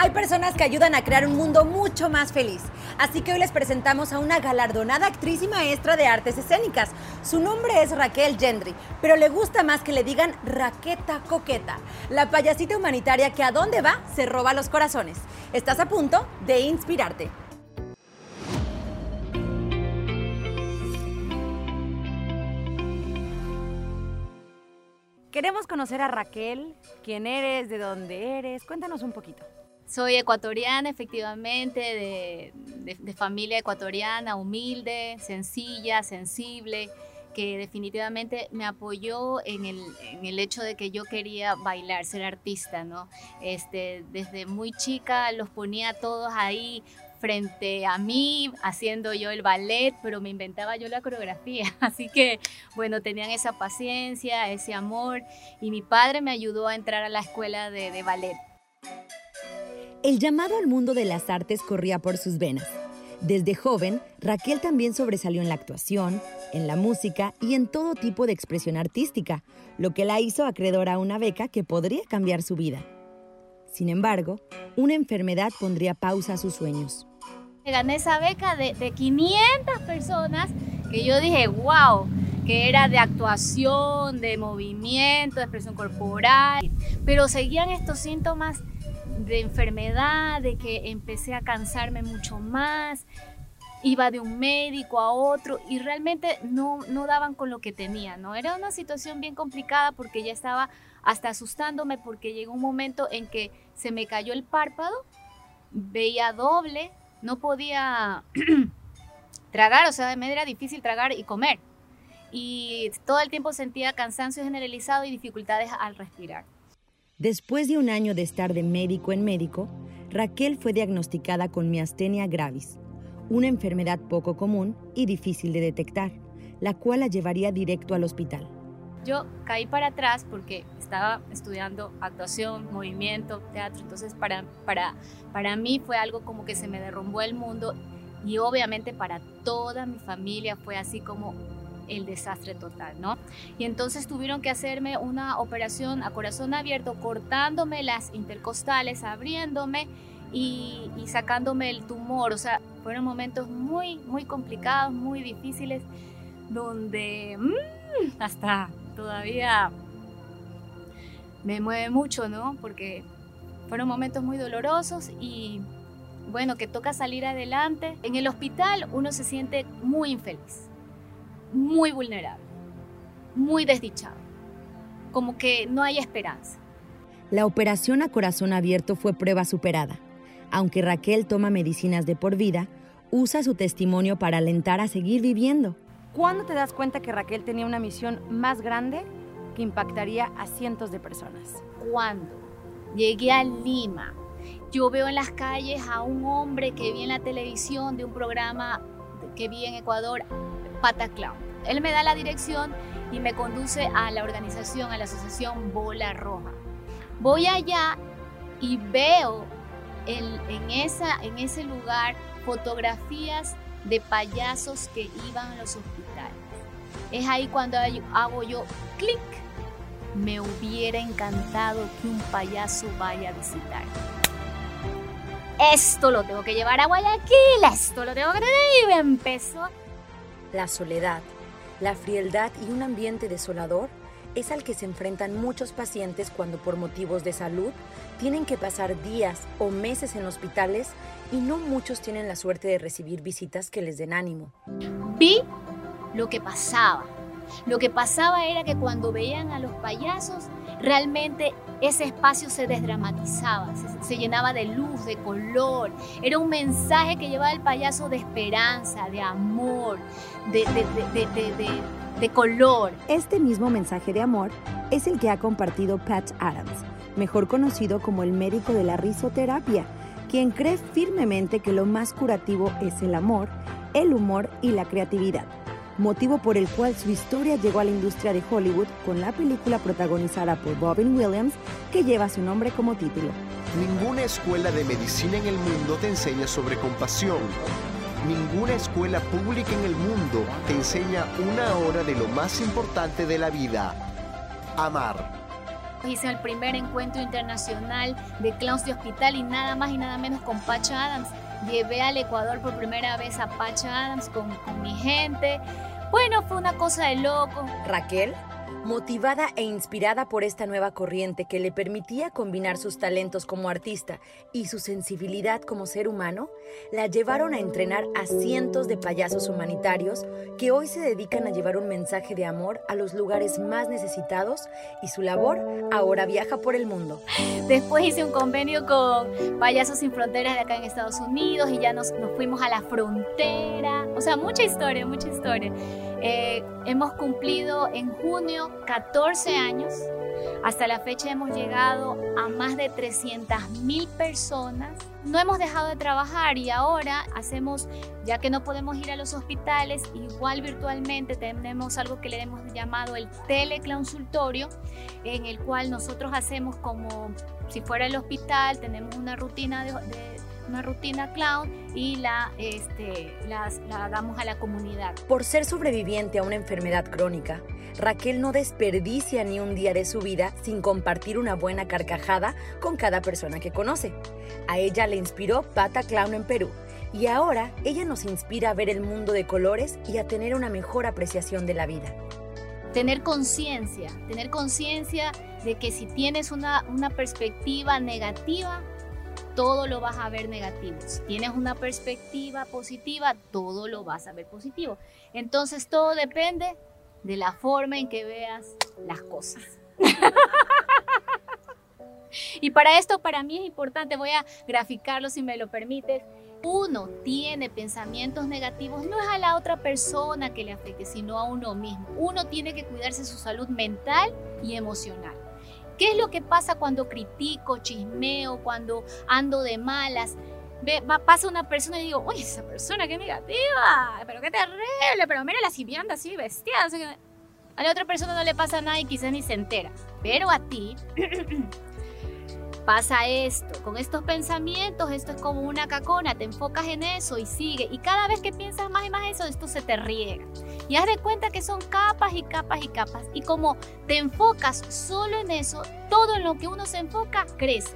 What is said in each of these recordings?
Hay personas que ayudan a crear un mundo mucho más feliz. Así que hoy les presentamos a una galardonada actriz y maestra de artes escénicas. Su nombre es Raquel Gendry, pero le gusta más que le digan Raqueta Coqueta, la payasita humanitaria que a dónde va se roba los corazones. Estás a punto de inspirarte. Queremos conocer a Raquel, quién eres, de dónde eres. Cuéntanos un poquito. Soy ecuatoriana, efectivamente, de, familia ecuatoriana, humilde, sencilla, sensible, que definitivamente me apoyó en el, hecho de que yo quería bailar, ser artista, ¿no? Este, desde muy chica los ponía todos ahí frente a mí haciendo yo el ballet, pero me inventaba yo la coreografía. Así que, bueno, tenían esa paciencia, ese amor y mi padre me ayudó a entrar a la escuela de, de ballet. El llamado al mundo de las artes corría por sus venas. Desde joven, Raquel también sobresalió en la actuación, en la música y en todo tipo de expresión artística, lo que la hizo acreedora a una beca que podría cambiar su vida. Sin embargo, una enfermedad pondría pausa a sus sueños. Gané esa beca de, de 500 personas que yo dije, wow, que era de actuación, de movimiento, de expresión corporal, pero seguían estos síntomas de enfermedad, de que empecé a cansarme mucho más, iba de un médico a otro y realmente no, no daban con lo que tenía, ¿no? Era una situación bien complicada porque ya estaba hasta asustándome porque llegó un momento en que se me cayó el párpado, veía doble, no podía tragar, o sea, me era difícil tragar y comer. Y todo el tiempo sentía cansancio generalizado y dificultades al respirar. Después de un año de estar de médico en médico, Raquel fue diagnosticada con miastenia gravis, una enfermedad poco común y difícil de detectar, la cual la llevaría directo al hospital. Yo caí para atrás porque estaba estudiando actuación, movimiento, teatro, entonces para, para, para mí fue algo como que se me derrumbó el mundo y obviamente para toda mi familia fue así como el desastre total, ¿no? Y entonces tuvieron que hacerme una operación a corazón abierto, cortándome las intercostales, abriéndome y, sacándome el tumor. O sea, fueron momentos muy, muy complicados, muy difíciles, donde mm, hasta todavía me mueve mucho, ¿no? Porque fueron momentos muy dolorosos y bueno, que toca salir adelante. En el hospital uno se siente muy infeliz muy vulnerable, muy desdichado, como que no hay esperanza. La operación a corazón abierto fue prueba superada. Aunque Raquel toma medicinas de por vida, usa su testimonio para alentar a seguir viviendo. ¿Cuándo te das cuenta que Raquel tenía una misión más grande que impactaría a cientos de personas? Cuando llegué a Lima, yo veo en las calles a un hombre que vi en la televisión de un programa que vi en Ecuador Pataclown. Él me da la dirección y me conduce a la organización, a la asociación Bola Roja. Voy allá y veo en, ese lugar fotografías de payasos que iban a los hospitales. Es ahí cuando hago yo clic. Me hubiera encantado que un payaso vaya a visitar. Esto lo tengo que llevar a Guayaquil, esto lo tengo que y me empezó la soledad, la frialdad y un ambiente desolador es al que se enfrentan muchos pacientes cuando por motivos de salud tienen que pasar días o meses en hospitales y no muchos tienen la suerte de recibir visitas que les den ánimo. Vi lo que pasaba. Lo que pasaba era que cuando veían a los payasos, realmente ese espacio se desdramatizaba, se, llenaba de luz, de color. Era un mensaje que llevaba el payaso de esperanza, de amor, de, de, color. Este mismo mensaje de amor es el que ha compartido Pat Adams, mejor conocido como el médico de la risoterapia, quien cree firmemente que lo más curativo es el amor, el humor y la creatividad motivo por el cual su historia llegó a la industria de Hollywood con la película protagonizada por Robin Williams que lleva su nombre como título. Ninguna escuela de medicina en el mundo te enseña sobre compasión. Ninguna escuela pública en el mundo te enseña una hora de lo más importante de la vida, amar. Hice el primer encuentro internacional de clowns de hospital y nada más y nada menos con Pacha Adams. Llevé al Ecuador por primera vez a Pacha Adams con, con mi gente. Bueno, fue una cosa de loco. Raquel Motivada e inspirada por esta nueva corriente que le permitía combinar sus talentos como artista y su sensibilidad como ser humano, la llevaron a entrenar a cientos de payasos humanitarios que hoy se dedican a llevar un mensaje de amor a los lugares más necesitados y su labor ahora viaja por el mundo. Después hice un convenio con Payasos Sin Fronteras de acá en Estados Unidos y ya nos, nos fuimos a la frontera. O sea, mucha historia, mucha historia. Eh, hemos cumplido en junio 14 años. Hasta la fecha hemos llegado a más de 300 mil personas. No hemos dejado de trabajar y ahora hacemos, ya que no podemos ir a los hospitales, igual virtualmente tenemos algo que le hemos llamado el teleclaunsultorio, en el cual nosotros hacemos como si fuera el hospital, tenemos una rutina de una rutina clown y la, este, la damos a la comunidad. Por ser sobreviviente a una enfermedad crónica, Raquel no desperdicia ni un día de su vida sin compartir una buena carcajada con cada persona que conoce. A ella le inspiró Pata Clown en Perú y ahora ella nos inspira a ver el mundo de colores y a tener una mejor apreciación de la vida. Tener conciencia, tener conciencia de que si tienes una, una perspectiva negativa, todo lo vas a ver negativo. Si tienes una perspectiva positiva, todo lo vas a ver positivo. Entonces todo depende de la forma en que veas las cosas. y para esto, para mí es importante, voy a graficarlo si me lo permites. Uno tiene pensamientos negativos, no es a la otra persona que le afecte, sino a uno mismo. Uno tiene que cuidarse su salud mental y emocional. ¿Qué es lo que pasa cuando critico, chismeo, cuando ando de malas? Ve, pasa una persona y digo, uy, esa persona qué negativa, pero qué terrible, pero mira la anda así, bestia. A la otra persona no le pasa nada y quizás ni se entera. Pero a ti pasa esto, con estos pensamientos, esto es como una cacona, te enfocas en eso y sigue. Y cada vez que piensas más y más eso, esto se te riega. Y haz de cuenta que son capas y capas y capas. Y como te enfocas solo en eso, todo en lo que uno se enfoca crece.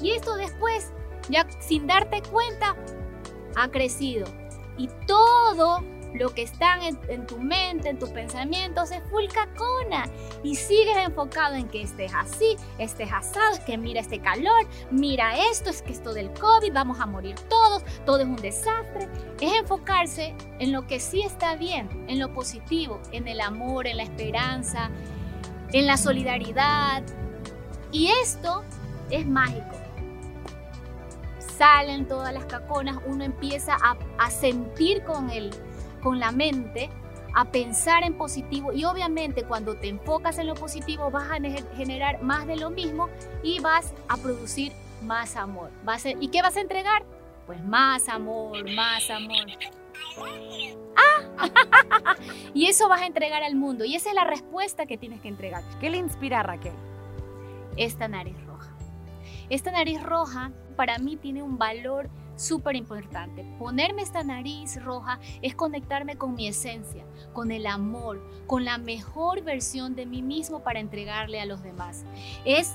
Y esto después, ya sin darte cuenta, ha crecido. Y todo lo que están en, tu mente, en tus pensamientos, es full cacona. Y sigues enfocado en que estés así, estés asado, es que mira este calor, mira esto, es que esto del COVID, vamos a morir todos, todo es un desastre. Es enfocarse en lo que sí está bien, en lo positivo, en el amor, en la esperanza, en la solidaridad. Y esto es mágico salen todas las caconas, uno empieza a, a sentir con el, con la mente a pensar en positivo y obviamente cuando te enfocas en lo positivo vas a generar más de lo mismo y vas a producir más amor. ¿Y qué vas a entregar? Pues más amor, más amor. ¡Ah! y eso vas a entregar al mundo y esa es la respuesta que tienes que entregar. ¿Qué le inspira a Raquel? Esta nariz roja. Esta nariz roja para mí tiene un valor súper importante. Ponerme esta nariz roja es conectarme con mi esencia, con el amor, con la mejor versión de mí mismo para entregarle a los demás. Es,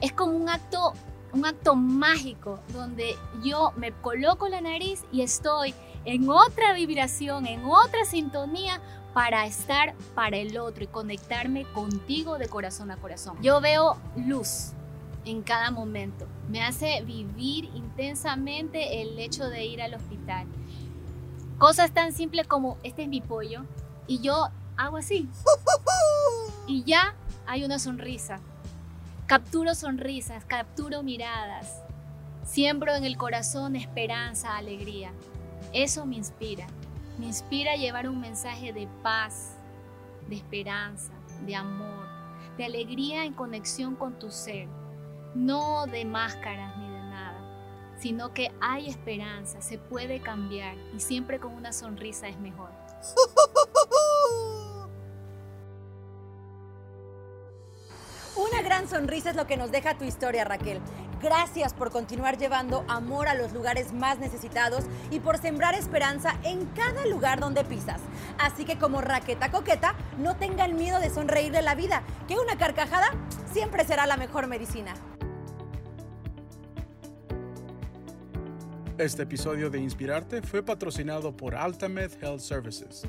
es como un acto, un acto mágico donde yo me coloco la nariz y estoy en otra vibración, en otra sintonía para estar para el otro y conectarme contigo de corazón a corazón. Yo veo luz, en cada momento. Me hace vivir intensamente el hecho de ir al hospital. Cosas tan simples como, este es mi pollo, y yo hago así. Y ya hay una sonrisa. Capturo sonrisas, capturo miradas. Siembro en el corazón esperanza, alegría. Eso me inspira. Me inspira a llevar un mensaje de paz, de esperanza, de amor, de alegría en conexión con tu ser no de máscaras ni de nada, sino que hay esperanza, se puede cambiar y siempre con una sonrisa es mejor. Una gran sonrisa es lo que nos deja tu historia, Raquel. Gracias por continuar llevando amor a los lugares más necesitados y por sembrar esperanza en cada lugar donde pisas. Así que como raqueta coqueta, no tengan miedo de sonreír de la vida, que una carcajada siempre será la mejor medicina. Este episodio de Inspirarte fue patrocinado por Altamed Health Services.